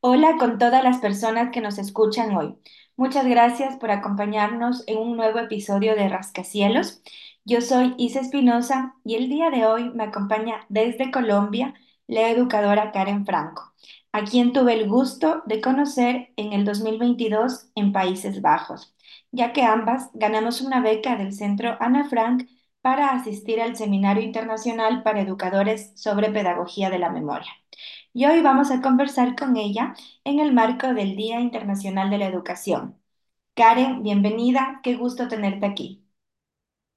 Hola con todas las personas que nos escuchan hoy. Muchas gracias por acompañarnos en un nuevo episodio de Rascacielos. Yo soy Isa Espinosa y el día de hoy me acompaña desde Colombia la educadora Karen Franco, a quien tuve el gusto de conocer en el 2022 en Países Bajos, ya que ambas ganamos una beca del Centro Ana Frank para asistir al Seminario Internacional para Educadores sobre Pedagogía de la Memoria y hoy vamos a conversar con ella en el marco del Día Internacional de la Educación. Karen, bienvenida, qué gusto tenerte aquí.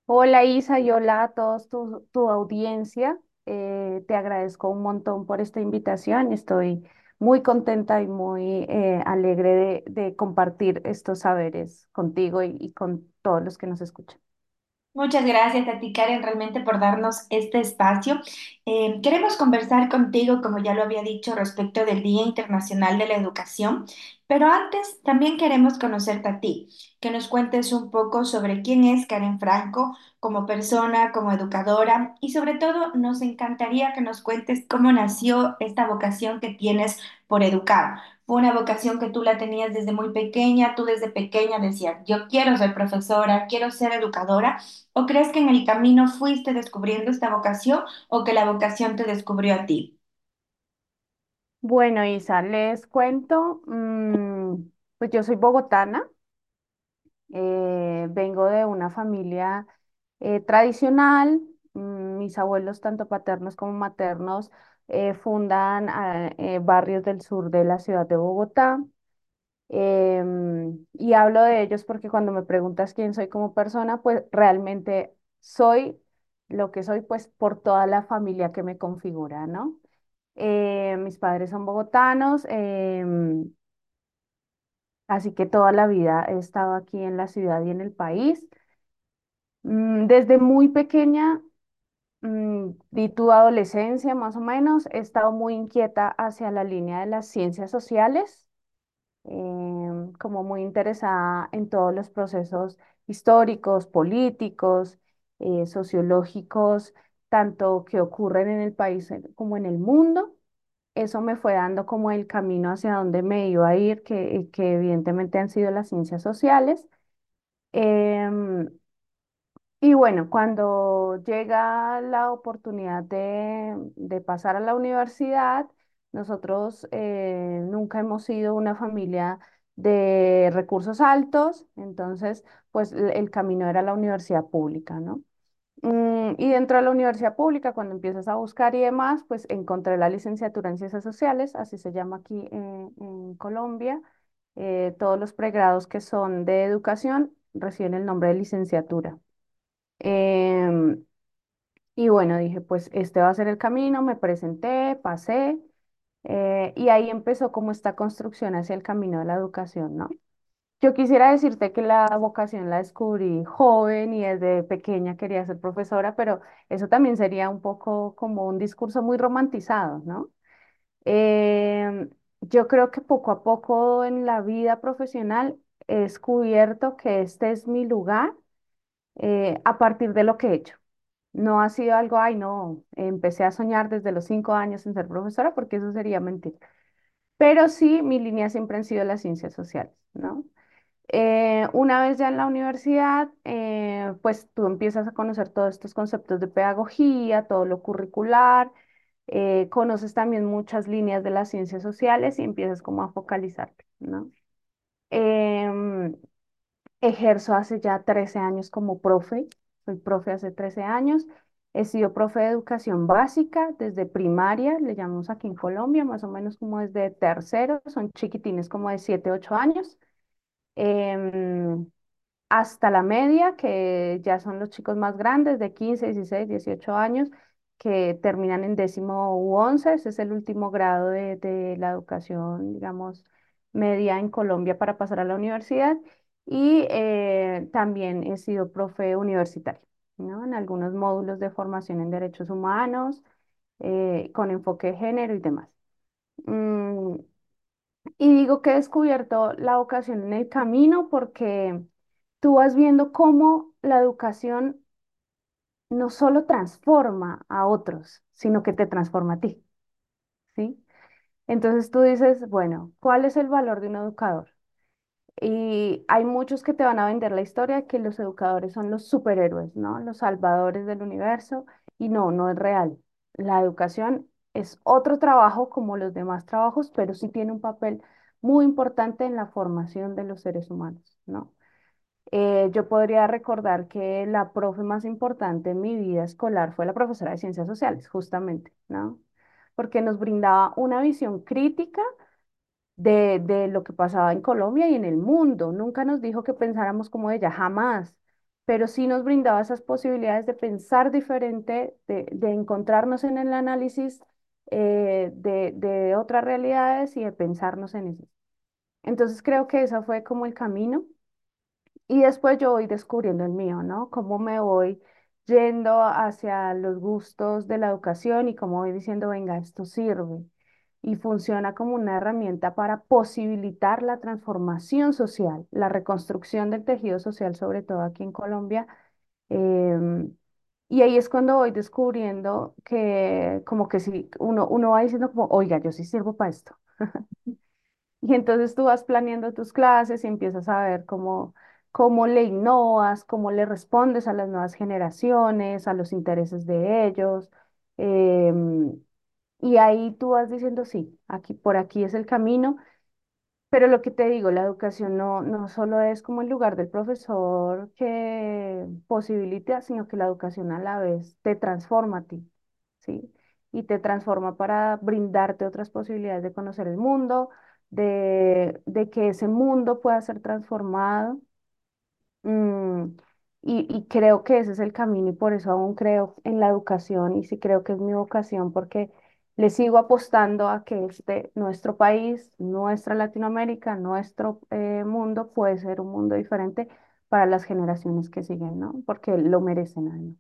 Hola Isa y hola a todos tu, tu audiencia. Eh, te agradezco un montón por esta invitación. Estoy muy contenta y muy eh, alegre de, compartir estos saberes contigo y, y con todos los que nos escuchan. Muchas gracias a ti, Karen, realmente por darnos este espacio. Eh, queremos conversar contigo, como ya lo había dicho, respecto del Día Internacional de la Educación, pero antes también queremos conocerte a ti, que nos cuentes un poco sobre quién es Karen Franco como persona, como educadora y sobre todo nos encantaría que nos cuentes cómo nació esta vocación que tienes por educar. Una vocación que tú la tenías desde muy pequeña, tú desde pequeña decías, yo quiero ser profesora, quiero ser educadora. ¿O crees que en el camino fuiste descubriendo esta vocación o que la vocación te descubrió a ti? Bueno, Isa, les cuento, mm, pues yo soy bogotana, eh, vengo de una familia eh, tradicional, mm, mis abuelos, tanto paternos como maternos, eh, fundan ah, eh, barrios del sur de la ciudad de Bogotá. Em, y hablo de ellos porque cuando me preguntas quién soy como persona, pues realmente soy lo que soy, pues por toda la familia que me configura, ¿no? Eh, mis padres son bogotanos, em, así que toda la vida he estado aquí en la ciudad y en el país. Mm, desde muy pequeña, mm, di tu adolescencia más o menos, he estado muy inquieta hacia la línea de las ciencias sociales em, como muy interesada en todos los procesos históricos, políticos, eh, sociológicos, tanto que ocurren en el país eh, como en el mundo. Eso me fue dando como el camino hacia donde me iba a ir, que, que evidentemente han sido las ciencias sociales. Em, y bueno, cuando llega la oportunidad de, de pasar a la universidad, nosotros eh, nunca hemos sido una familia de recursos altos, entonces pues el camino era la universidad pública, ¿no? Mm, y dentro de la universidad pública, cuando empiezas a buscar y demás, pues encontré la licenciatura en Ciencias Sociales, así se llama aquí en, en Colombia. Eh, todos los pregrados que son de educación reciben el nombre de licenciatura. Em, y bueno, dije, pues este va a ser el camino, me presenté, pasé, eh, y ahí empezó como esta construcción hacia el camino de la educación, ¿no? Yo quisiera decirte que la vocación la descubrí joven y desde pequeña quería ser profesora, pero eso también sería un poco como un discurso muy romantizado, ¿no? Em, yo creo que poco a poco en la vida profesional he descubierto que este es mi lugar eh, a partir de lo que he hecho. No ha sido algo, ay, no, empecé a soñar desde los cinco años en ser profesora, porque eso sería mentir. Pero sí, mi línea siempre han sido las ciencias sociales, ¿no? Eh, una vez ya en la universidad, eh, pues tú empiezas a conocer todos estos conceptos de pedagogía, todo lo curricular, conoces también muchas líneas de las ciencias sociales y empiezas como a focalizarte, ¿no? Ejerzo hace ya 13 años como profe, soy profe hace 13 años. He sido profe de educación básica desde primaria, le llamamos aquí en Colombia, más o menos como desde tercero, son chiquitines como de 7 8 años. Em, hasta la media, que ya son los chicos más grandes, de 15 16 18 años, que terminan en décimo u once. Ese es el último grado de, de la educación, digamos, media en Colombia para pasar a la universidad. Y eh, también he sido profe universitario, ¿no? En algunos módulos de formación en derechos humanos, eh, con enfoque de género y demás. Mm, y digo que he descubierto la vocación en el camino porque tú vas viendo cómo la educación no solo transforma a otros, sino que te transforma a ti, ¿sí? Entonces tú dices, bueno, ¿cuál es el valor de un educador? Y hay muchos que te van a vender la historia que los educadores son los superhéroes, ¿no? Los salvadores del universo. Y no, no es real. La educación es otro trabajo como los demás trabajos, pero sí tiene un papel muy importante en la formación de los seres humanos, ¿no? Eh, yo podría recordar que la profe más importante en mi vida escolar fue la profesora de ciencias sociales, justamente, ¿no? Porque nos brindaba una visión crítica de, de lo que pasaba en Colombia y en el mundo. Nunca nos dijo que pensáramos como ella, jamás, pero sí nos brindaba esas posibilidades de pensar diferente, de, de encontrarnos en el análisis eh, de, de otras realidades y de pensarnos en eso. Entonces creo que ese fue como el camino y después yo voy descubriendo el mío, ¿no? Cómo me voy yendo hacia los gustos de la educación y cómo voy diciendo, venga, esto sirve y funciona como una herramienta para posibilitar la transformación social, la reconstrucción del tejido social, sobre todo aquí en Colombia. Em, y ahí es cuando voy descubriendo que como que sí, uno, uno va diciendo como, oiga, yo sí sirvo para esto. Y entonces tú vas planeando tus clases y empiezas a ver cómo, cómo le innovas, cómo le respondes a las nuevas generaciones, a los intereses de ellos. em, y ahí tú vas diciendo, sí, aquí, por aquí es el camino. Pero lo que te digo, la educación no, no solo es como el lugar del profesor que posibilita, sino que la educación a la vez te transforma a ti, ¿sí? Y te transforma para brindarte otras posibilidades de conocer el mundo, de, de que ese mundo pueda ser transformado Mm, y, y creo que ese es el camino y por eso aún creo en la educación y sí creo que es mi vocación porque le sigo apostando a que este, nuestro país, nuestra Latinoamérica, nuestro eh, mundo puede ser un mundo diferente para las generaciones que siguen, ¿no? Porque lo merecen además.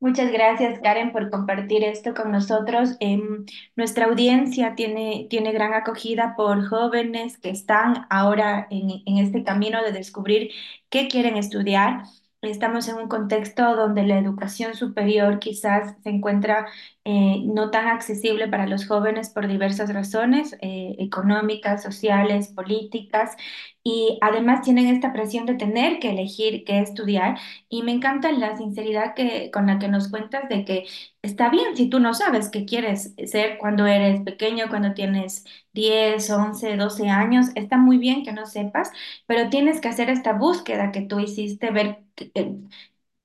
Muchas gracias, Karen, por compartir esto con nosotros. Em, nuestra audiencia tiene, tiene gran acogida por jóvenes que están ahora en, en este camino de descubrir qué quieren estudiar. Estamos en un contexto donde la educación superior quizás se encuentra eh, no tan accesible para los jóvenes por diversas razones, eh, económicas, sociales, políticas, y además tienen esta presión de tener que elegir qué estudiar. Y me encanta la sinceridad que, con la que nos cuentas de que está bien si tú no sabes qué quieres ser cuando eres pequeño, cuando tienes 10 11 12 años, está muy bien que no sepas, pero tienes que hacer esta búsqueda que tú hiciste, ver eh,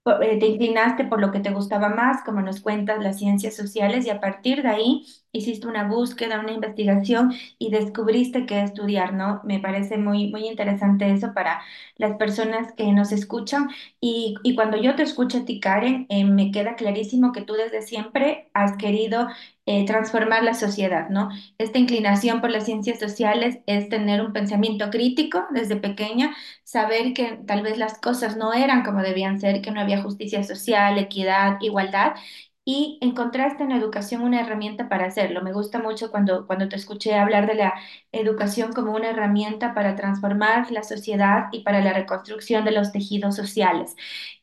te inclinaste por lo que te gustaba más, como nos cuentas, las ciencias sociales, y a partir de ahí hiciste una búsqueda, una investigación y descubriste qué estudiar, ¿no? Me parece muy, muy interesante eso para las personas que nos escuchan. Y, y cuando yo te escucho a ti, Karen, eh, me queda clarísimo que tú desde siempre has querido... eh, transformar la sociedad, ¿no? Esta inclinación por las ciencias sociales es tener un pensamiento crítico desde pequeña saber que tal vez las cosas no eran como debían ser, que no había justicia social, equidad, igualdad, y encontraste en la educación una herramienta para hacerlo. Me gusta mucho cuando, cuando te escuché hablar de la educación como una herramienta para transformar la sociedad y para la reconstrucción de los tejidos sociales.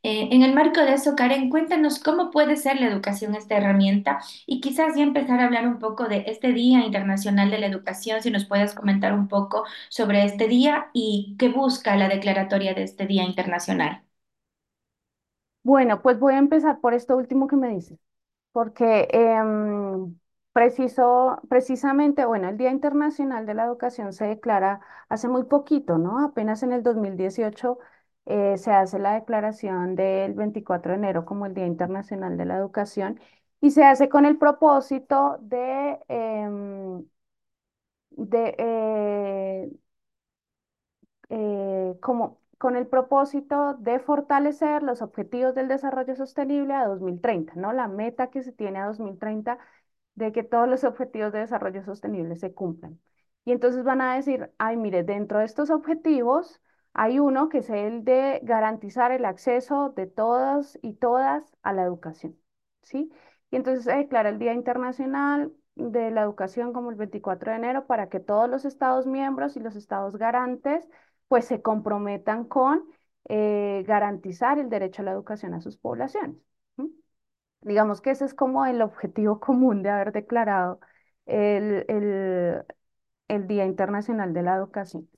Eh, en el marco de eso, Karen, cuéntanos cómo puede ser la educación esta herramienta y quizás ya empezar a hablar un poco de este Día Internacional de la Educación, si nos puedes comentar un poco sobre este día y qué busca la declaratoria de este Día Internacional. Bueno, pues voy a empezar por esto último que me dices. Porque em, preciso, precisamente, bueno, el Día Internacional de la Educación se declara hace muy poquito, ¿no? Apenas en el 2018 eh, se hace la declaración del 24 de enero como el Día Internacional de la Educación y se hace con el propósito de, em, de eh, eh, como con el propósito de fortalecer los objetivos del desarrollo sostenible a 2030, ¿no? La meta que se tiene a 2030 de que todos los objetivos de desarrollo sostenible se cumplan. Y entonces van a decir, ay, mire, dentro de estos objetivos hay uno que es el de garantizar el acceso de todos y todas a la educación, ¿sí? Y entonces se declara el Día Internacional de la Educación como el 24 de enero para que todos los estados miembros y los estados garantes pues se comprometan con eh, garantizar el derecho a la educación a sus poblaciones. Digamos que ese es como el objetivo común de haber declarado el, el, Día Internacional de la Educación.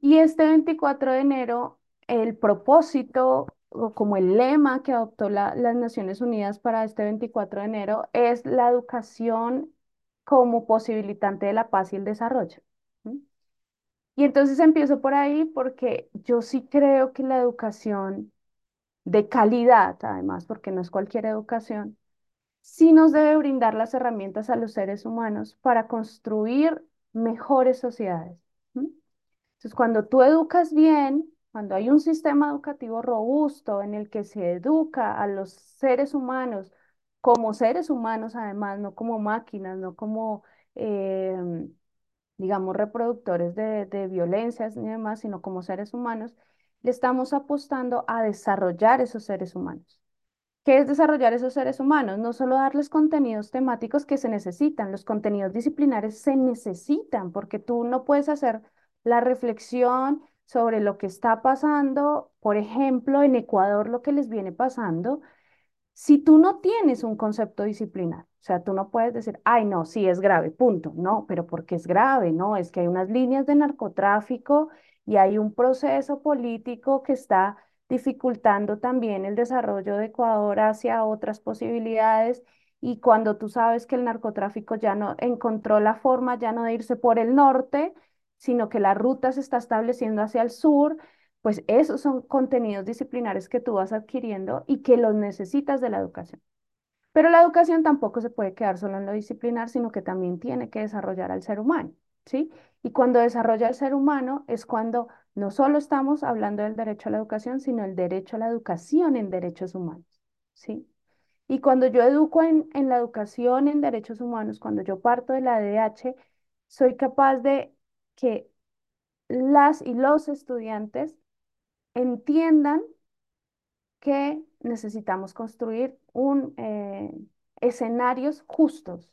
Y este 24 de enero, el propósito o como el lema que adoptó la- las Naciones Unidas para este 24 de enero es la educación como posibilitante de la paz y el desarrollo. Y entonces empiezo por ahí porque yo sí creo que la educación de calidad, además, porque no es cualquier educación, sí nos debe brindar las herramientas a los seres humanos para construir mejores sociedades. Entonces, cuando tú educas bien, cuando hay un sistema educativo robusto en el que se educa a los seres humanos como seres humanos, además, no como máquinas, no como, em, digamos, reproductores de, de violencias ni demás, sino como seres humanos, le estamos apostando a desarrollar esos seres humanos. ¿Qué es desarrollar esos seres humanos? No solo darles contenidos temáticos que se necesitan, los contenidos disciplinares se necesitan porque tú no puedes hacer la reflexión sobre lo que está pasando, por ejemplo, en Ecuador, lo que les viene pasando, si tú no tienes un concepto disciplinar, o sea, tú no puedes decir, ay, no, sí es grave, punto. No, pero ¿por qué es grave? No, es que hay unas líneas de narcotráfico y hay un proceso político que está dificultando también el desarrollo de Ecuador hacia otras posibilidades. Y cuando tú sabes que el narcotráfico ya no encontró la forma ya no de irse por el norte, sino que la ruta se está estableciendo hacia el sur, pues esos son contenidos disciplinares que tú vas adquiriendo y que los necesitas de la educación. Pero la educación tampoco se puede quedar solo en lo disciplinar, sino que también tiene que desarrollar al ser humano, ¿sí? Y cuando desarrolla al ser humano es cuando no solo estamos hablando del derecho a la educación, sino el derecho a la educación en derechos humanos, ¿sí? Y cuando yo educo en, en la educación en derechos humanos, cuando yo parto de la DH, soy capaz de que las y los estudiantes entiendan que necesitamos construir un, eh, escenarios justos.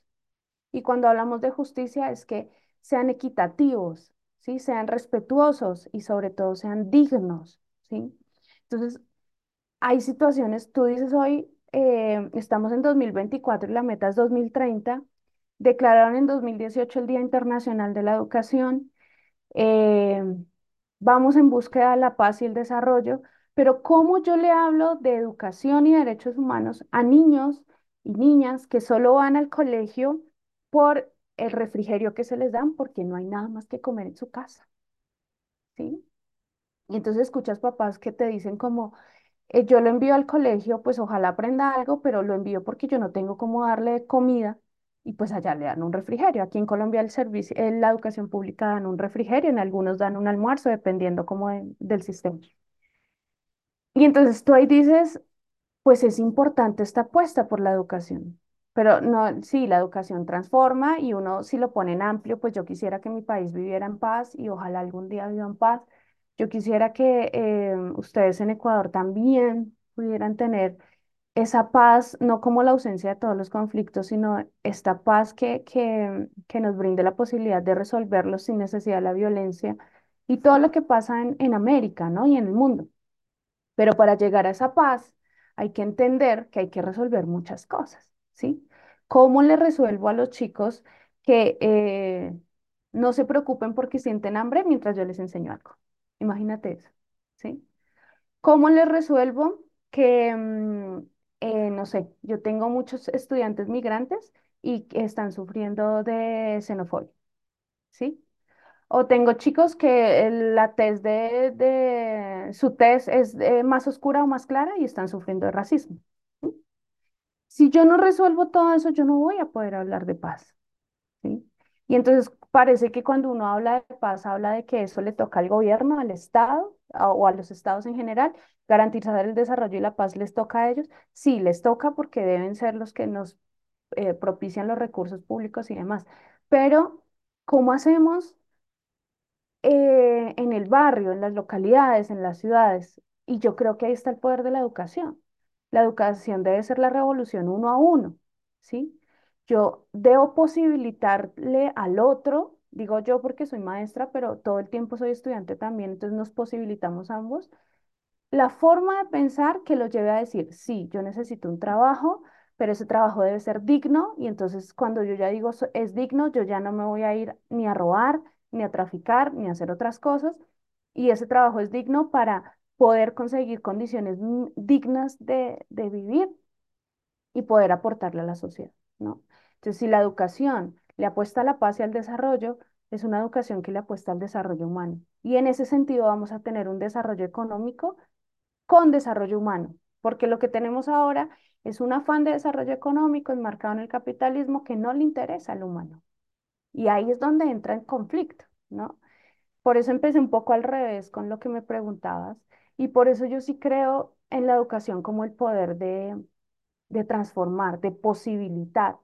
Y cuando hablamos de justicia es que sean equitativos, ¿sí? Sean respetuosos y sobre todo sean dignos, ¿sí? Entonces, hay situaciones, tú dices hoy, eh, estamos en 2024 y la meta es 2030, declararon en 2018 el Día Internacional de la Educación eh, vamos en búsqueda de la paz y el desarrollo, pero ¿cómo yo le hablo de educación y derechos humanos a niños y niñas que solo van al colegio por el refrigerio que se les dan porque no hay nada más que comer en su casa? ¿Sí? Y entonces escuchas papás que te dicen como, eh, yo lo envío al colegio, pues ojalá aprenda algo, pero lo envío porque yo no tengo cómo darle comida y pues allá le dan un refrigerio. Aquí en Colombia el servicio, en la educación pública dan un refrigerio, en algunos dan un almuerzo, dependiendo como de- del sistema. Y entonces tú ahí dices, pues es importante esta apuesta por la educación. Pero no, sí, la educación transforma y uno si lo pone en amplio, pues yo quisiera que mi país viviera en paz y ojalá algún día viva en paz. Yo quisiera que eh, ustedes en Ecuador también pudieran tener esa paz, no como la ausencia de todos los conflictos, sino esta paz que, que, que nos brinde la posibilidad de resolverlos sin necesidad de la violencia y todo lo que pasa en, en América, ¿no? Y en el mundo. Pero para llegar a esa paz hay que entender que hay que resolver muchas cosas, ¿sí? ¿Cómo le resuelvo a los chicos que eh, no se preocupen porque sienten hambre mientras yo les enseño algo? Imagínate eso, ¿sí? ¿Cómo les resuelvo que, mm, eh, no sé, yo tengo muchos estudiantes migrantes y que están sufriendo de xenofobia, ¿sí? O tengo chicos que la tez de, su tez es eh, más oscura o más clara y están sufriendo de racismo. Si yo no resuelvo todo eso, yo no voy a poder hablar de paz. Y entonces parece que cuando uno habla de paz, habla de que eso le toca al gobierno, al Estado o a los estados en general, garantizar el desarrollo y la paz les toca a ellos. Sí, les toca porque deben ser los que nos eh, propician los recursos públicos y demás. Pero, ¿cómo hacemos? Eh, en el barrio, en las localidades, en las ciudades. Y yo creo que ahí está el poder de la educación. La educación debe ser la revolución uno a uno, ¿sí? Yo debo posibilitarle al otro, digo yo porque soy maestra, pero todo el tiempo soy estudiante también, entonces nos posibilitamos ambos, la forma de pensar que lo lleve a decir, sí, yo necesito un trabajo, pero ese trabajo debe ser digno y entonces cuando yo ya digo "So- es digno, yo ya no me voy a ir ni a robar, ni a traficar, ni a hacer otras cosas y ese trabajo es digno para poder conseguir condiciones dignas de, de vivir y poder aportarle a la sociedad, ¿no? Entonces, si la educación le apuesta a la paz y al desarrollo, es una educación que le apuesta al desarrollo humano. Y en ese sentido vamos a tener un desarrollo económico con desarrollo humano, porque lo que tenemos ahora es un afán de desarrollo económico enmarcado en el capitalismo que no le interesa al humano. Y ahí es donde entra en conflicto, ¿no? Por eso empecé un poco al revés con lo que me preguntabas y por eso yo sí creo en la educación como el poder de, de transformar, de posibilitar.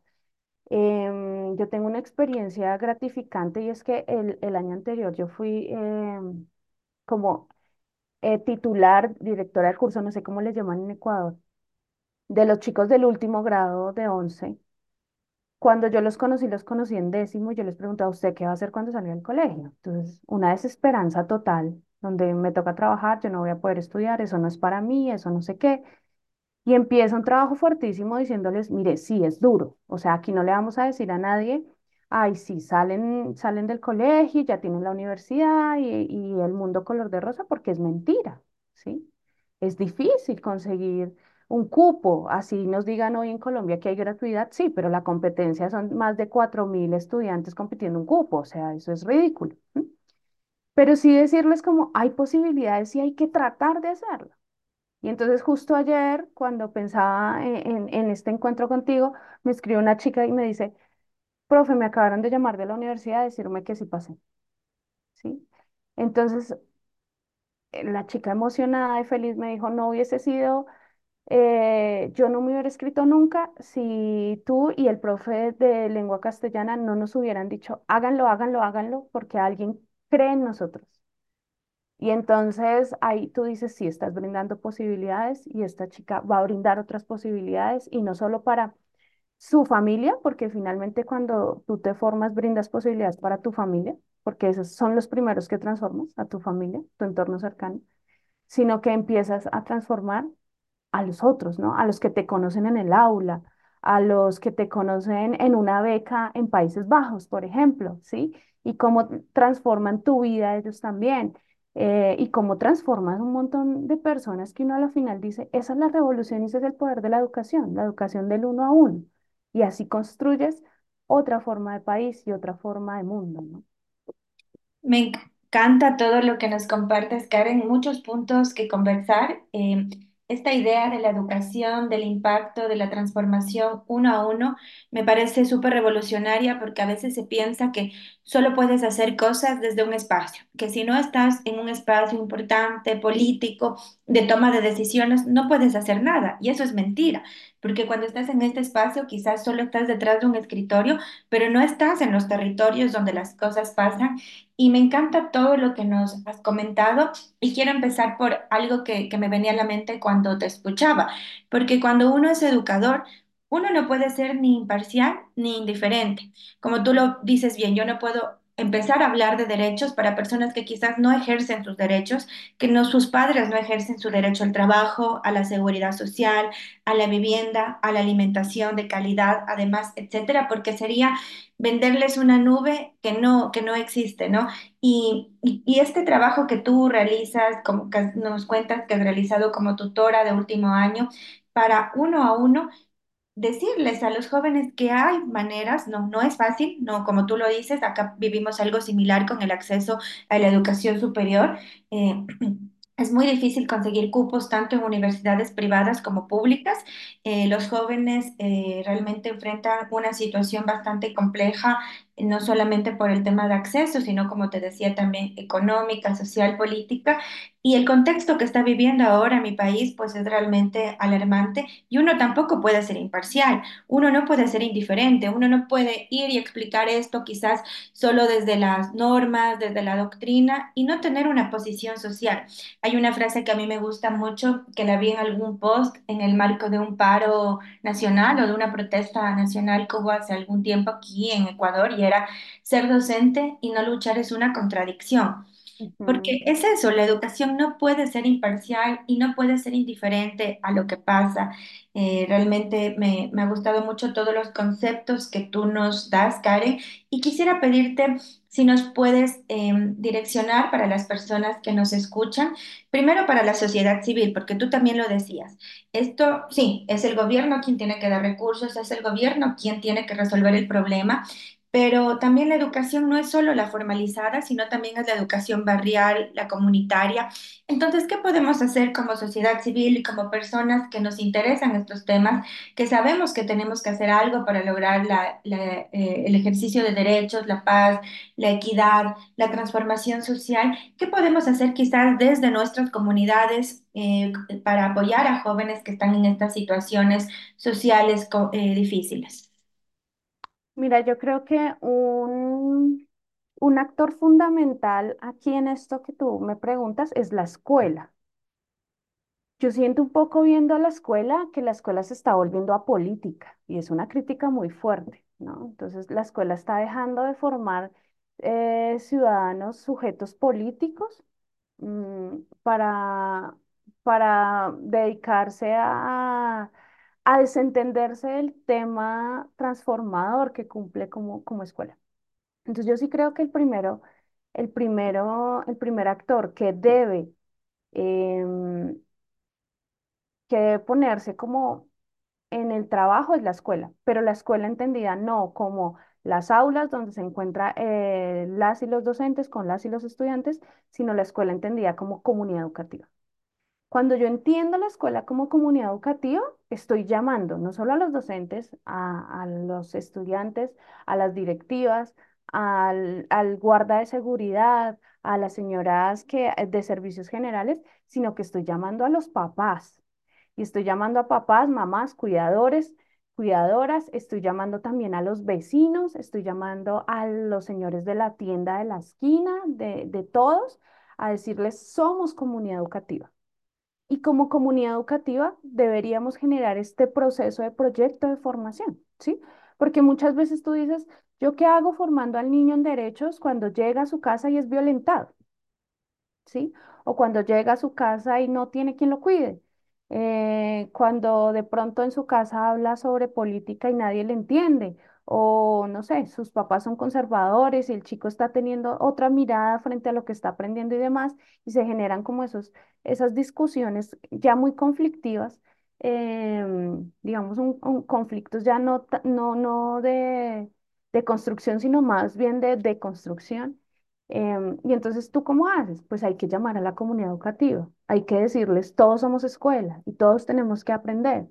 Em, yo tengo una experiencia gratificante y es que el, el año anterior yo fui em, como eh, titular, directora del curso, no sé cómo le llaman en Ecuador, de los chicos del último grado de 11. Cuando yo los conocí, los conocí en décimo yo les preguntaba a usted qué va a hacer cuando salga del colegio. Entonces, una desesperanza total, donde me toca trabajar, yo no voy a poder estudiar, eso no es para mí, eso no sé qué. Y empieza un trabajo fuertísimo diciéndoles, mire, sí, es duro. O sea, aquí no le vamos a decir a nadie, ay, sí, salen, salen del colegio, ya tienen la universidad y, y el mundo color de rosa, porque es mentira, ¿sí? Es difícil conseguir un cupo, así nos digan hoy en Colombia que hay gratuidad, sí, pero la competencia son más de 4.000 estudiantes compitiendo un cupo, o sea, eso es ridículo. Pero sí decirles como hay posibilidades y hay que tratar de hacerlo. Y entonces justo ayer, cuando pensaba en, en- en este encuentro contigo, me escribió una chica y me dice, profe, me acabaron de llamar de la universidad a decirme que sí pasé, ¿sí? Entonces, eh, la chica emocionada y feliz me dijo, no hubiese sido, eh, yo no me hubiera escrito nunca si tú y el profe de lengua castellana no nos hubieran dicho, háganlo, háganlo, háganlo, porque alguien cree en nosotros. Y entonces ahí tú dices, sí, estás brindando posibilidades y esta chica va a brindar otras posibilidades y no solo para su familia, porque finalmente cuando tú te formas brindas posibilidades para tu familia, porque esos son los primeros que transformas a tu familia, tu entorno cercano, sino que empiezas a transformar a los otros, ¿no? A los que te conocen en el aula, a los que te conocen en una beca en Países Bajos, por ejemplo, ¿sí? Y cómo transforman tu vida ellos también. eh, y cómo transforman un montón de personas que uno a la final dice, esa es la revolución y ese es el poder de la educación, la educación del uno a uno. Y así construyes otra forma de país y otra forma de mundo. Me encanta todo lo que nos compartes, Karen, muchos puntos que conversar. Eh, esta idea de la educación, del impacto, de la transformación uno a uno, me parece súper revolucionaria porque a veces se piensa que solo puedes hacer cosas desde un espacio, que si no estás en un espacio importante, político, de toma de decisiones, no puedes hacer nada. Y eso es mentira, porque cuando estás en este espacio quizás solo estás detrás de un escritorio, pero no estás en los territorios donde las cosas pasan y me encanta todo lo que nos has comentado y quiero empezar por algo que, que me venía a la mente cuando te escuchaba, porque cuando uno es educador, uno no puede ser ni imparcial ni indiferente. Como tú lo dices bien, yo no puedo empezar a hablar de derechos para personas que quizás no ejercen sus derechos, que no, sus padres no ejercen su derecho al trabajo, a la seguridad social, a la vivienda, a la alimentación de calidad, además, etcétera, porque sería venderles una nube que no, que no existe, ¿no? Y, y, y este trabajo que tú realizas, como que nos cuentas que has realizado como tutora de último año, para uno a uno, decirles a los jóvenes que hay maneras, no, no es fácil, no, como tú lo dices, acá vivimos algo similar con el acceso a la educación superior. eh, Es muy difícil conseguir cupos tanto en universidades privadas como públicas. Eh, los jóvenes eh, realmente enfrentan una situación bastante compleja, no solamente por el tema de acceso, sino como te decía también económica, social, política. Y el contexto que está viviendo ahora mi país, pues es realmente alarmante y uno tampoco puede ser imparcial, uno no puede ser indiferente, uno no puede ir y explicar esto quizás solo desde las normas, desde la doctrina y no tener una posición social. Hay una frase que a mí me gusta mucho, que la vi en algún post en el marco de un paro nacional o de una protesta nacional que hubo hace algún tiempo aquí en Ecuador y ser docente y no luchar es una contradicción. Porque es eso, la educación no puede ser imparcial y no puede ser indiferente a lo que pasa. Eh, realmente me, me ha gustado mucho todos los conceptos que tú nos das, Karen, y quisiera pedirte si nos puedes em, direccionar para las personas que nos escuchan, primero para la sociedad civil, porque tú también lo decías. Esto, sí, es el gobierno quien tiene que dar recursos, es el gobierno quien tiene que resolver el problema pero también la educación no es solo la formalizada, sino también es la educación barrial, la comunitaria. Entonces, ¿qué podemos hacer como sociedad civil y como personas que nos interesan estos temas, que sabemos que tenemos que hacer algo para lograr eh, el ejercicio de derechos, la paz, la equidad, la transformación social? ¿Qué podemos hacer quizás desde nuestras comunidades eh, para apoyar a jóvenes que están en estas situaciones sociales eh, difíciles? Mira, yo creo que un, un actor fundamental aquí en esto que tú me preguntas es la escuela. Yo siento un poco viendo a la escuela que la escuela se está volviendo a política y es una crítica muy fuerte, ¿no? Entonces la escuela está dejando de formar eh, ciudadanos sujetos políticos mm, para, para dedicarse a, a desentenderse del tema transformador que cumple como, como escuela. Entonces yo sí creo que el primero, el primero, el primer actor que debe em, que debe ponerse como en el trabajo es la escuela, pero la escuela entendida no como las aulas donde se encuentra eh, las y los docentes con las y los estudiantes, sino la escuela entendida como comunidad educativa. Cuando yo entiendo la escuela como comunidad educativa, estoy llamando no solo a los docentes, a, los estudiantes, a las directivas, al, guarda de seguridad, a las señoras que, de servicios generales, sino que estoy llamando a los papás y estoy llamando a papás, mamás, cuidadores, cuidadoras, estoy llamando también a los vecinos, estoy llamando a los señores de la tienda de la esquina, de todos, a decirles, somos comunidad educativa. Y como comunidad educativa deberíamos generar este proceso de proyecto de formación, ¿sí? Porque muchas veces tú dices, ¿yo qué hago formando al niño en derechos cuando llega a su casa y es violentado? ¿sí? O cuando llega a su casa y no tiene quien lo cuide. Eh, cuando de pronto en su casa habla sobre política y nadie le entiende. O no sé, sus papás son conservadores el chico está teniendo otra mirada frente a lo que está aprendiendo y demás, y se generan como esos, esas discusiones ya muy conflictivas, em, digamos, un, un conflictos ya no, no, no de, de construcción, sino más bien de deconstrucción Em, y entonces, ¿tú cómo haces? Pues hay que llamar a la comunidad educativa, hay que decirles, todos somos escuela y todos tenemos que aprender,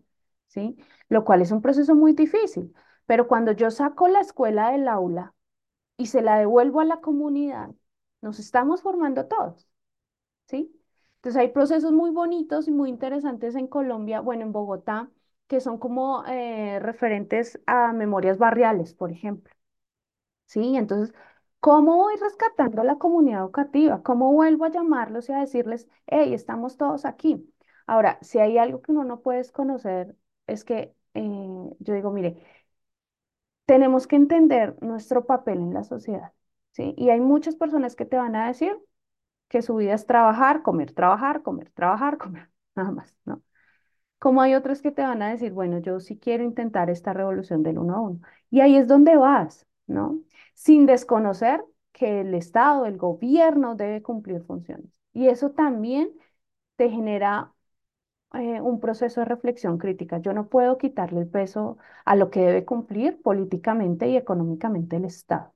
¿sí? Lo cual es un proceso muy difícil, pero cuando yo saco la escuela del aula y se la devuelvo a la comunidad, nos estamos formando todos, ¿sí? Entonces hay procesos muy bonitos y muy interesantes en Colombia, bueno, en Bogotá, que son como eh, referentes a memorias barriales, por ejemplo. Sí, entonces, ¿cómo voy rescatando a la comunidad educativa? ¿Cómo vuelvo a llamarlos y a decirles, hey, estamos todos aquí? Ahora, si hay algo que uno no puede desconocer, es que eh, yo digo, mire, tenemos que entender nuestro papel en la sociedad, ¿sí? Y hay muchas personas que te van a decir que su vida es trabajar, comer, trabajar, comer, trabajar, comer, nada más, ¿no? Como hay otros que te van a decir, bueno, yo sí quiero intentar esta revolución del uno a uno. Y ahí es donde vas, ¿no? Sin desconocer que el Estado, el gobierno debe cumplir funciones. Y eso también te genera eh, un proceso de reflexión crítica. Yo no puedo quitarle el peso a lo que debe cumplir políticamente y económicamente el Estado.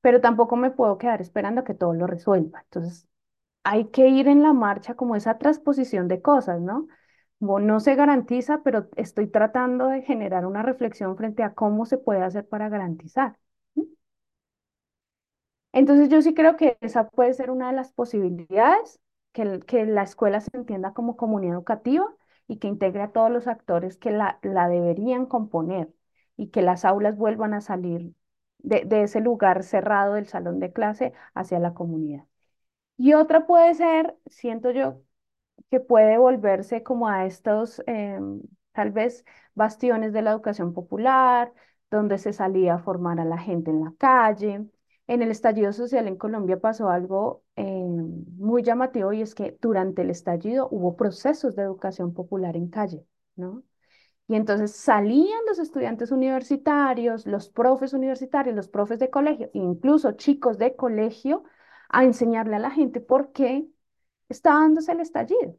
Pero tampoco me puedo quedar esperando que todo lo resuelva. Entonces, hay que ir en la marcha como esa transposición de cosas, ¿no? No se garantiza, pero estoy tratando de generar una reflexión frente a cómo se puede hacer para garantizar. Entonces yo sí creo que esa puede ser una de las posibilidades, que, la escuela se entienda como comunidad educativa y que integre a todos los actores que la, la deberían componer y que las aulas vuelvan a salir de, de ese lugar cerrado del salón de clase hacia la comunidad. Y otra puede ser, siento yo, que puede volverse como a estos, em, tal vez, bastiones de la educación popular, donde se salía a formar a la gente en la calle, En el estallido social en Colombia pasó algo eh, muy llamativo y es que durante el estallido hubo procesos de educación popular en calle, ¿no? Y entonces salían los estudiantes universitarios, los profes universitarios, los profes de colegio, incluso chicos de colegio, a enseñarle a la gente por qué estaba dándose el estallido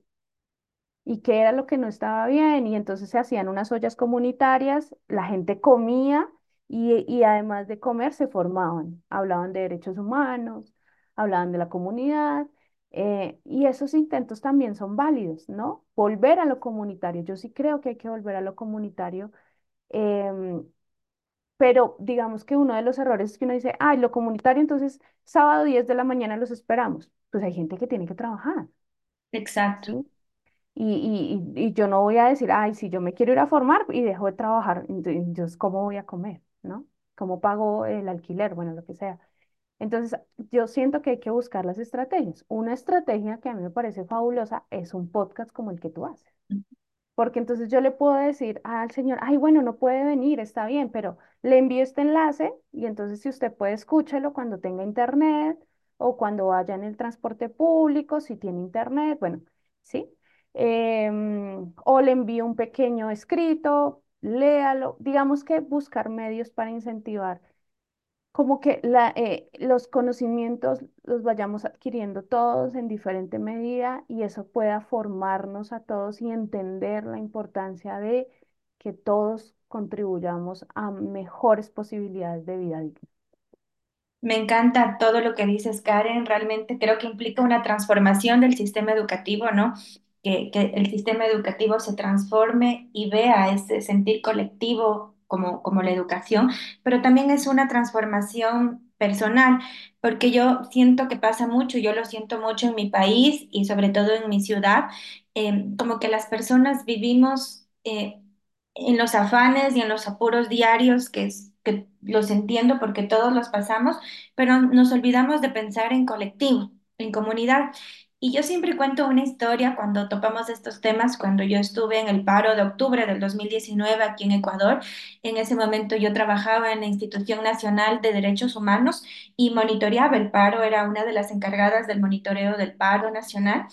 y qué era lo que no estaba bien. Y entonces se hacían unas ollas comunitarias, la gente comía y, y además de comer se formaban, hablaban de derechos humanos, hablaban de la comunidad. eh, y esos intentos también son válidos, ¿no? Volver a lo comunitario. Yo sí creo que hay que volver a lo comunitario. em, pero digamos que uno de los errores es que uno dice, ay, lo comunitario, entonces sábado 10 de la mañana los esperamos. Pues hay gente que tiene que trabajar, Exacto. ¿sí? Y, y, y yo no voy a decir, ay, si yo me quiero ir a formar y dejo de trabajar, ent- entonces, ¿cómo voy a comer? ¿No? ¿Cómo pago el alquiler? Bueno, lo que sea. Entonces, yo siento que hay que buscar las estrategias. Una estrategia que a mí me parece fabulosa es un podcast como el que tú haces. Porque entonces yo le puedo decir al señor, ay, bueno, no puede venir, está bien, pero le envío este enlace y entonces si usted puede, escúchelo cuando tenga internet o cuando vaya en el transporte público, si tiene internet, bueno, ¿sí? Em, o le envío un pequeño escrito, léalo. Digamos que buscar medios para incentivar como que la, eh, los conocimientos los vayamos adquiriendo todos en diferente medida y eso pueda formarnos a todos y entender la importancia de que todos contribuyamos a mejores posibilidades de vida digna. Me encanta todo lo que dices, Karen. Realmente creo que implica una transformación del sistema educativo, ¿no? Que, el sistema educativo se transforme y vea ese sentir colectivo como, como la educación, pero también es una transformación personal, porque yo siento que pasa mucho, yo lo siento mucho en mi país y sobre todo en mi ciudad, eh, como que las personas vivimos... eh, en los afanes y en los apuros diarios, que los entiendo porque todos los pasamos, pero nos olvidamos de pensar en colectivo, en comunidad. Y yo siempre cuento una historia cuando topamos estos temas, cuando yo estuve en el paro de octubre del 2019 aquí en Ecuador. En ese momento yo trabajaba en la Institución Nacional de Derechos Humanos y monitoreaba el paro, era una de las encargadas del monitoreo del paro nacional.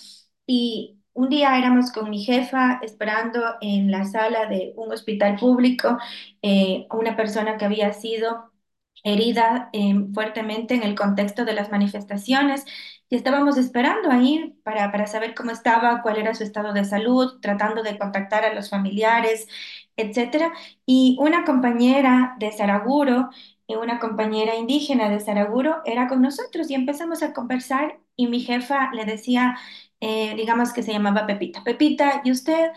Y un día éramos con mi jefa esperando en la sala de un hospital público eh, una persona que había sido herida eh, fuertemente en el contexto de las manifestaciones y estábamos esperando ahí para, para saber cómo estaba, cuál era su estado de salud, tratando de contactar a los familiares, etcétera. Y una compañera de Saraguro, eh, una compañera indígena de Saraguro, era con nosotros y empezamos a conversar y mi jefa le decía, eh, digamos que se llamaba Pepita, Pepita, ¿y usted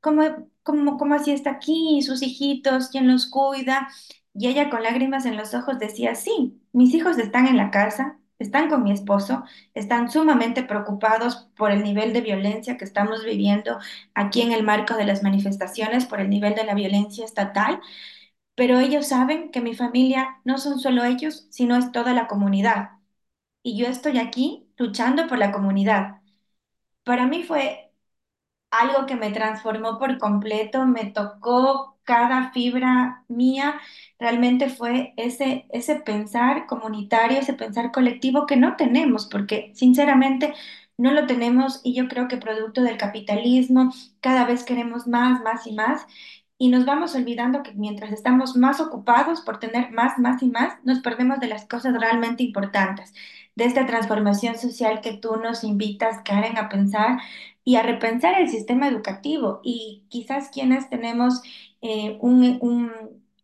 cómo, cómo, cómo así está aquí? ¿Y sus hijitos? ¿Quién los cuida? Y ella con lágrimas en los ojos decía, sí, mis hijos están en la casa, están con mi esposo, están sumamente preocupados por el nivel de violencia que estamos viviendo aquí en el marco de las manifestaciones, por el nivel de la violencia estatal, pero ellos saben que mi familia no son solo ellos, sino es toda la comunidad. Y yo estoy aquí luchando por la comunidad. Para mí fue algo que me transformó por completo, me tocó cada fibra mía, realmente fue ese, ese pensar comunitario, ese pensar colectivo que no tenemos, porque sinceramente no lo tenemos y yo creo que producto del capitalismo cada vez queremos más, más y más. Y nos vamos olvidando que mientras estamos más ocupados por tener más, más y más, nos perdemos de las cosas realmente importantes, de esta transformación social que tú nos invitas, Karen, a pensar y a repensar el sistema educativo y quizás quienes tenemos eh, un, un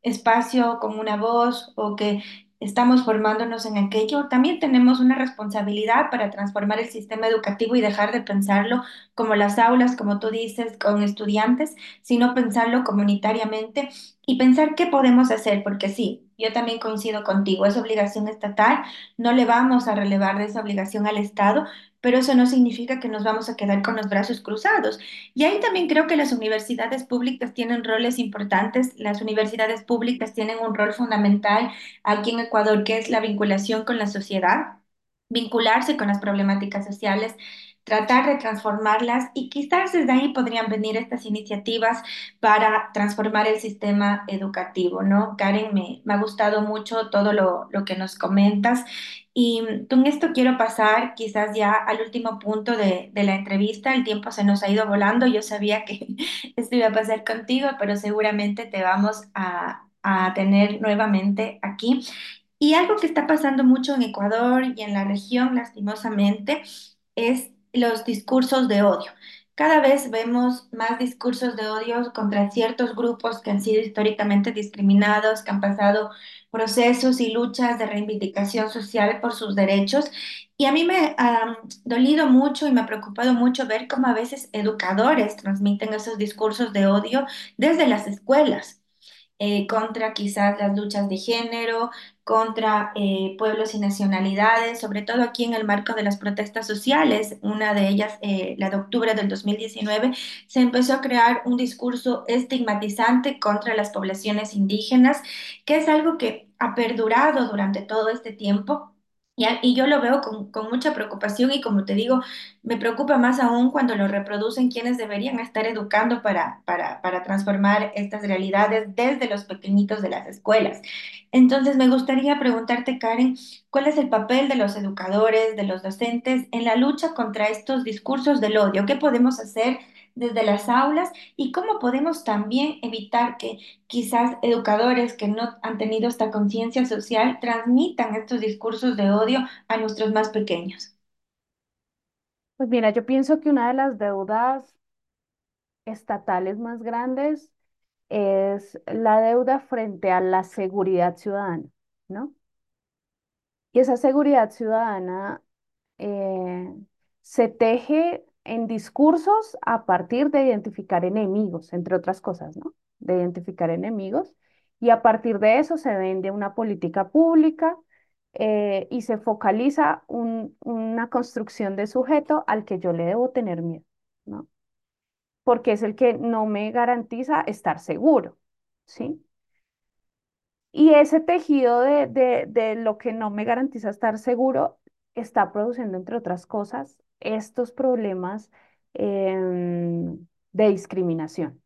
espacio con una voz o que estamos formándonos en aquello, también tenemos una responsabilidad para transformar el sistema educativo y dejar de pensarlo como las aulas, como tú dices, con estudiantes, sino pensarlo comunitariamente y pensar qué podemos hacer, porque sí, yo también coincido contigo, es obligación estatal, no le vamos a relevar de esa obligación al Estado, pero eso no significa que nos vamos a quedar con los brazos cruzados. Y ahí también creo que las universidades públicas tienen roles importantes. Las universidades públicas tienen un rol fundamental aquí en Ecuador, que es la vinculación con la sociedad, vincularse con las problemáticas sociales. tratar de transformarlas y quizás desde ahí podrían venir estas iniciativas para transformar el sistema educativo, ¿no? Karen, me, me ha gustado mucho todo lo, lo que nos comentas y con esto quiero pasar quizás ya al último punto de, de la entrevista. El tiempo se nos ha ido volando. Yo sabía que esto iba a pasar contigo, pero seguramente te vamos a, a tener nuevamente aquí. Y algo que está pasando mucho en Ecuador y en la región, lastimosamente, es los discursos de odio. Cada vez vemos más discursos de odio contra ciertos grupos que han sido históricamente discriminados, que han pasado procesos y luchas de reivindicación social por sus derechos. Y a mí me ha dolido mucho y me ha preocupado mucho ver cómo a veces educadores transmiten esos discursos de odio desde las escuelas eh, contra quizás las luchas de género, contra eh, pueblos y nacionalidades, sobre todo aquí en el marco de las protestas sociales, una de ellas, eh, la de octubre del 2019, se empezó a crear un discurso estigmatizante contra las poblaciones indígenas, que es algo que ha perdurado durante todo este tiempo. Y, y yo lo veo con, con mucha preocupación y como te digo, me preocupa más aún cuando lo reproducen quienes deberían estar educando para, para, para transformar estas realidades desde los pequeñitos de las escuelas. Entonces, me gustaría preguntarte, Karen, ¿cuál es el papel de los educadores, de los docentes en la lucha contra estos discursos del odio? ¿Qué podemos hacer desde las aulas y cómo podemos también evitar que quizás educadores que no han tenido esta conciencia social transmitan estos discursos de odio a nuestros más pequeños? Pues mira, yo pienso que una de las deudas estatales más grandes es la deuda frente a la seguridad ciudadana, ¿no? Y esa seguridad ciudadana eh, se teje en discursos a partir de identificar enemigos, entre otras cosas, ¿no? De identificar enemigos. Y a partir de eso se vende una política pública eh, y se focaliza un- una construcción de sujeto al que yo le debo tener miedo, ¿no? Porque es el que no me garantiza estar seguro, ¿sí? Y ese tejido de, de, de lo que no me garantiza estar seguro está produciendo, entre otras cosas, estos problemas em, de discriminación,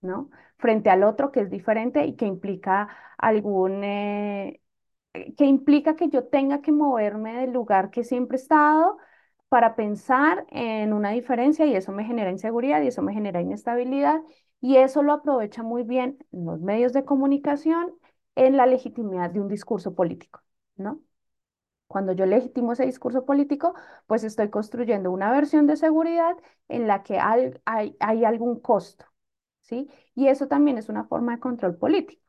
¿no? Frente al otro que es diferente y que implica algún, eh, eh, que implica que yo tenga que moverme del lugar que siempre he estado para pensar en una diferencia y eso me genera inseguridad y eso me genera inestabilidad y eso lo aprovecha muy bien los medios de comunicación en la legitimidad de un discurso político, ¿no? Cuando yo legitimo ese discurso político, pues estoy construyendo una versión de seguridad en la que hay, algún costo, ¿sí? Y eso también es una forma de control político.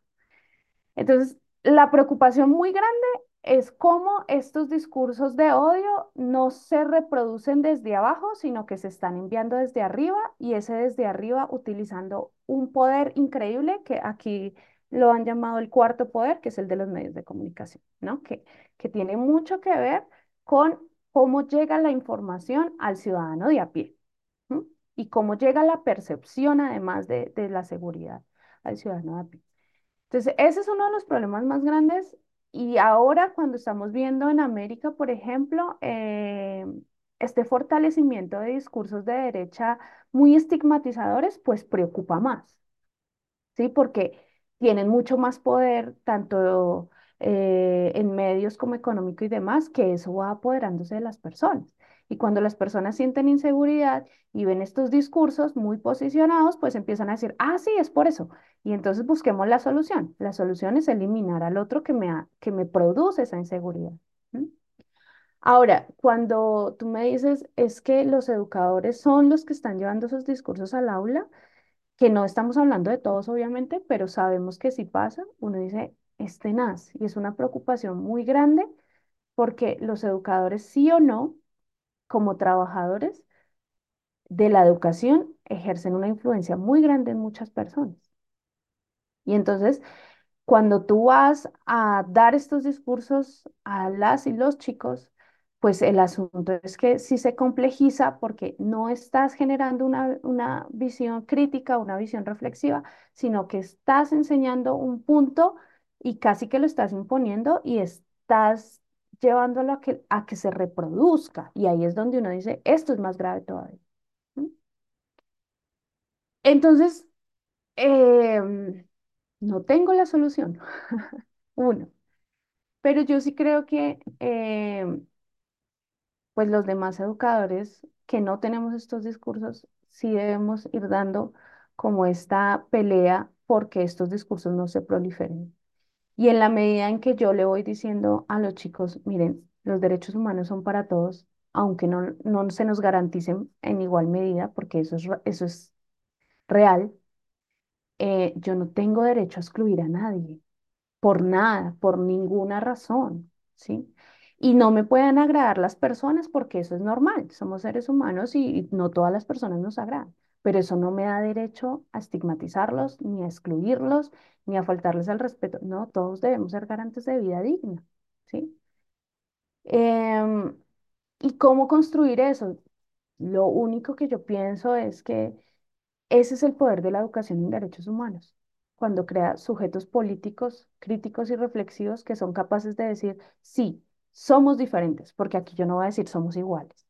Entonces, la preocupación muy grande es cómo estos discursos de odio no se reproducen desde abajo, sino que se están enviando desde arriba y ese desde arriba utilizando un poder increíble que aquí lo han llamado el cuarto poder, que es el de los medios de comunicación, ¿no? Que, que tiene mucho que ver con cómo llega la información al ciudadano de a pie. Y cómo llega la percepción, además de, de la seguridad, al ciudadano de a pie. Entonces, ese es uno de los problemas más grandes. Y ahora cuando estamos viendo en América, por ejemplo, eh, este fortalecimiento de discursos de derecha muy estigmatizadores, pues preocupa más. ¿sí? Porque tienen mucho más poder, tanto eh, en medios como económico y demás, que eso va apoderándose de las personas. Y cuando las personas sienten inseguridad y ven estos discursos muy posicionados, pues empiezan a decir, ah, sí, es por eso. Y entonces busquemos la solución. La solución es eliminar al otro que me, que me produce esa inseguridad. Ahora, cuando tú me dices, es que los educadores son los que están llevando esos discursos al aula, que no estamos hablando de todos, obviamente, pero sabemos que si pasa, uno dice, es tenaz y es una preocupación muy grande porque los educadores, sí o no, como trabajadores de la educación, ejercen una influencia muy grande en muchas personas. Y entonces, cuando tú vas a dar estos discursos a las y los chicos, pues el asunto es que sí se complejiza porque no estás generando una, una visión crítica, una visión reflexiva, sino que estás enseñando un punto y casi que lo estás imponiendo y estás llevándolo a que, a que se reproduzca. Y ahí es donde uno dice, esto es más grave todavía. Entonces, em, no tengo la solución, uno, pero yo sí creo que em, pues los demás educadores que no tenemos estos discursos, sí debemos ir dando como esta pelea porque estos discursos no se proliferen. Y en la medida en que yo le voy diciendo a los chicos, miren, los derechos humanos son para todos, aunque no, no se nos garanticen en igual medida, porque eso es, eso es real, eh, yo no tengo derecho a excluir a nadie por nada, por ninguna razón, ¿sí? Y no me pueden agradar las personas porque eso es normal, somos seres humanos y no todas las personas nos agradan, pero eso no me da derecho a estigmatizarlos, ni a excluirlos, ni a faltarles al respeto. No, todos debemos ser garantes de vida digna, ¿sí? Em, ¿y cómo construir eso? Lo único que yo pienso es que ese es el poder de la educación en derechos humanos, cuando crea sujetos políticos, críticos y reflexivos que son capaces de decir, sí, somos diferentes, porque aquí yo no voy a decir somos iguales.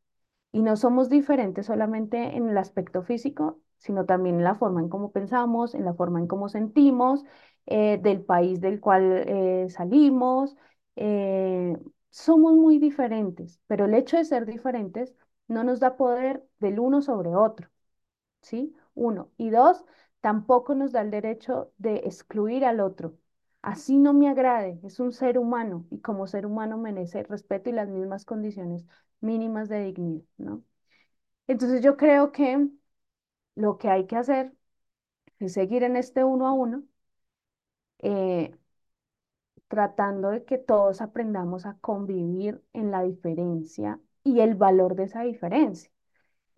Y no somos diferentes solamente en el aspecto físico, sino también en la forma en cómo pensamos, en la forma en cómo sentimos, eh, del país del cual eh, salimos. eh, somos muy diferentes, pero el hecho de ser diferentes no nos da poder del uno sobre otro. ¿sí? Uno. Y dos, tampoco nos da el derecho de excluir al otro. Así no me agrade, es un ser humano y como ser humano merece respeto y las mismas condiciones mínimas de dignidad, ¿no? Entonces yo creo que lo que hay que hacer es seguir en este uno a uno, eh, tratando de que todos aprendamos a convivir en la diferencia y el valor de esa diferencia.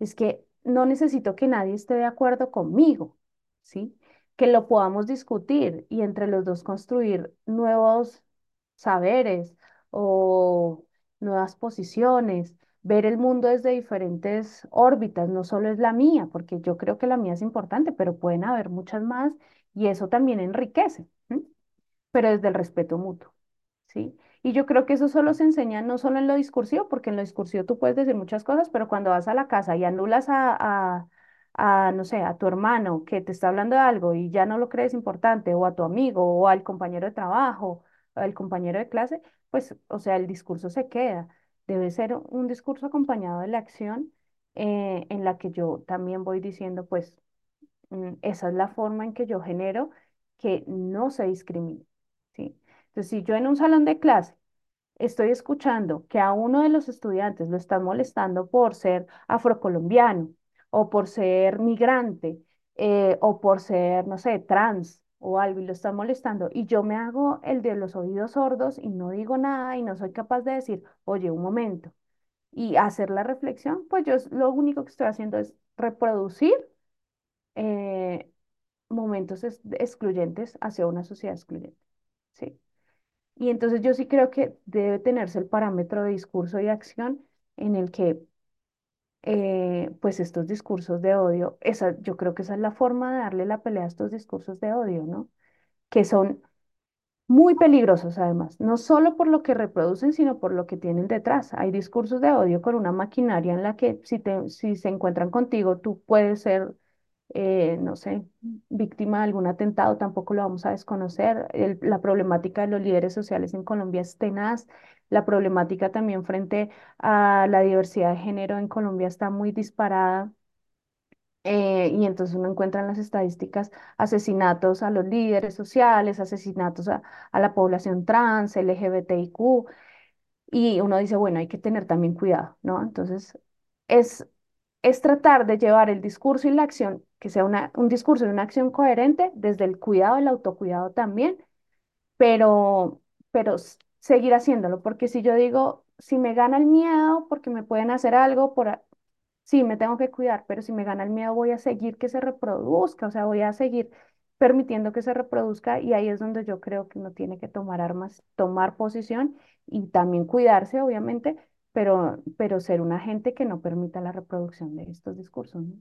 es que no necesito que nadie esté de acuerdo conmigo, ¿sí? Que lo podamos discutir y entre los dos construir nuevos saberes o nuevas posiciones, ver el mundo desde diferentes órbitas, no solo es la mía, porque yo creo que la mía es importante, pero pueden haber muchas más y eso también enriquece, pero desde el respeto mutuo. ¿sí? Y yo creo que eso solo se enseña no solo en lo discursivo, porque en lo discursivo tú puedes decir muchas cosas, pero cuando vas a la casa y anulas a, a, no sé, a tu hermano que te está hablando de algo y ya no lo crees importante, o a tu amigo, o al compañero de trabajo, o al compañero de clase, pues, o sea, el discurso se queda. Debe ser un discurso acompañado de la acción eh, en la que yo también voy diciendo, pues, mm, esa es la forma en que yo genero que no se discrimine, ¿sí? Entonces, si yo en un salón de clase estoy escuchando que a uno de los estudiantes lo están molestando por ser afrocolombiano o por ser migrante eh, o por ser, no sé, trans o algo y lo están molestando y yo me hago el de los oídos sordos y no digo nada y no soy capaz de decir, oye, un momento y hacer la reflexión, pues yo lo único que estoy haciendo es reproducir eh, momentos ex- excluyentes hacia una sociedad excluyente. ¿sí? Y entonces yo sí creo que debe tenerse el parámetro de discurso y acción en el que eh, pues estos discursos de odio, esa, yo creo que esa es la forma de darle la pelea a estos discursos de odio, ¿no? Que son muy peligrosos además, no solo por lo que reproducen, sino por lo que tienen detrás. Hay discursos de odio con una maquinaria en la que si, te, si se encuentran contigo, tú puedes ser eh, no sé, víctima de algún atentado, tampoco lo vamos a desconocer. La problemática de los líderes sociales en Colombia es tenaz. La problemática también frente a la diversidad de género en Colombia está muy disparada. eh, y entonces uno encuentra en las estadísticas asesinatos a los líderes sociales, asesinatos a, a la población trans, LGBTIQ, y uno dice, bueno, hay que tener también cuidado, ¿no? Entonces, es, es tratar de llevar el discurso y la acción, que sea una, un discurso y una acción coherente desde el cuidado, el autocuidado también, pero, pero seguir haciéndolo, porque si yo digo, si me gana el miedo porque me pueden hacer algo, por, sí, me tengo que cuidar, pero si me gana el miedo voy a seguir que se reproduzca, o sea, voy a seguir permitiendo que se reproduzca y ahí es donde yo creo que uno tiene que tomar armas, tomar posición y también cuidarse, obviamente, pero, pero ser un agente que no permita la reproducción de estos discursos, ¿no?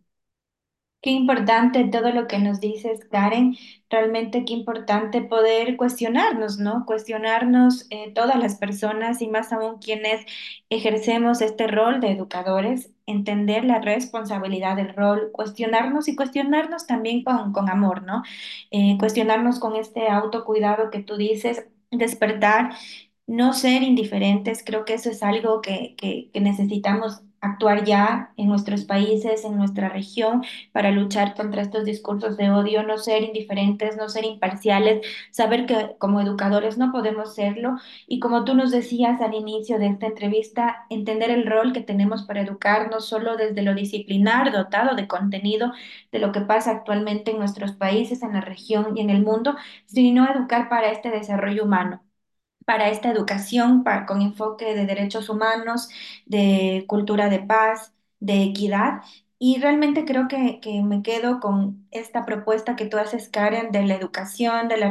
Qué importante todo lo que nos dices, Karen. Realmente qué importante poder cuestionarnos, ¿no? Cuestionarnos eh, todas las personas y más aún quienes ejercemos este rol de educadores, entender la responsabilidad del rol, cuestionarnos y cuestionarnos también con, con amor, ¿no? Eh, cuestionarnos con este autocuidado que tú dices, despertar no ser indiferentes, creo que eso es algo que, que, necesitamos actuar ya en nuestros países, en nuestra región, para luchar contra estos discursos de odio, no ser indiferentes, no ser imparciales, saber que como educadores no podemos serlo. Y como tú nos decías al inicio de esta entrevista, entender el rol que tenemos para educar, no solo desde lo disciplinar, dotado de contenido de lo que pasa actualmente en nuestros países, en la región y en el mundo, sino educar para este desarrollo humano para esta educación pa- con enfoque de derechos humanos, de cultura de paz, de equidad. Y realmente creo que, que me quedo con esta propuesta que tú haces, Karen, de la educación, de la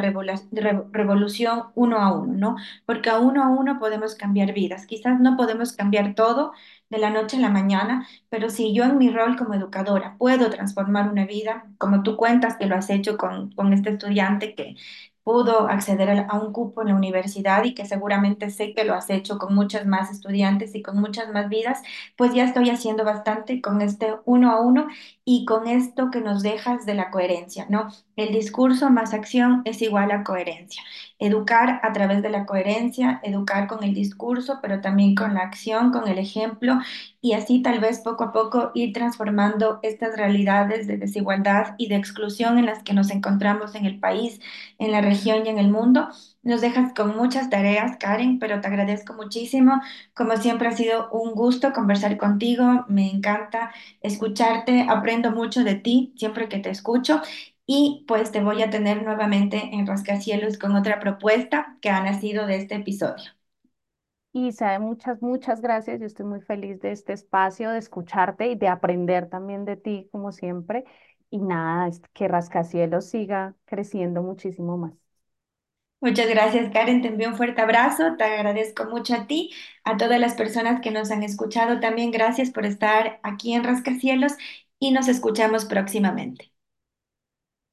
revolución uno a uno, ¿no? Porque a uno a uno podemos cambiar vidas. Quizás no podemos cambiar todo de la noche a la mañana, pero si yo en mi rol como educadora puedo transformar una vida, como tú cuentas que lo has hecho con, con este estudiante que pudo acceder a un cupo en la universidad y que seguramente sé que lo has hecho con muchas más estudiantes y con muchas más vidas, pues ya estoy haciendo bastante con este uno a uno y con esto que nos dejas de la coherencia, ¿no? El discurso más acción es igual a coherencia. Educar a través de la coherencia, educar con el discurso, pero también con la acción, con el ejemplo y así tal vez poco a poco ir transformando estas realidades de desigualdad y de exclusión en las que nos encontramos en el país en la región y en el mundo. Nos dejas con muchas tareas, Karen, pero te agradezco muchísimo. Como siempre ha sido un gusto conversar contigo. Me encanta escucharte. Aprendo mucho de ti siempre que te escucho. Y pues te voy a tener nuevamente en Rascacielos con otra propuesta que ha nacido de este episodio. Isa, muchas, muchas gracias. Yo estoy muy feliz de este espacio, de escucharte y de aprender también de ti, como siempre. Y nada, que Rascacielos siga creciendo muchísimo más. Muchas gracias, Karen. Te envío un fuerte abrazo. Te agradezco mucho a ti, a todas las personas que nos han escuchado también. Gracias por estar aquí en Rascacielos y nos escuchamos próximamente.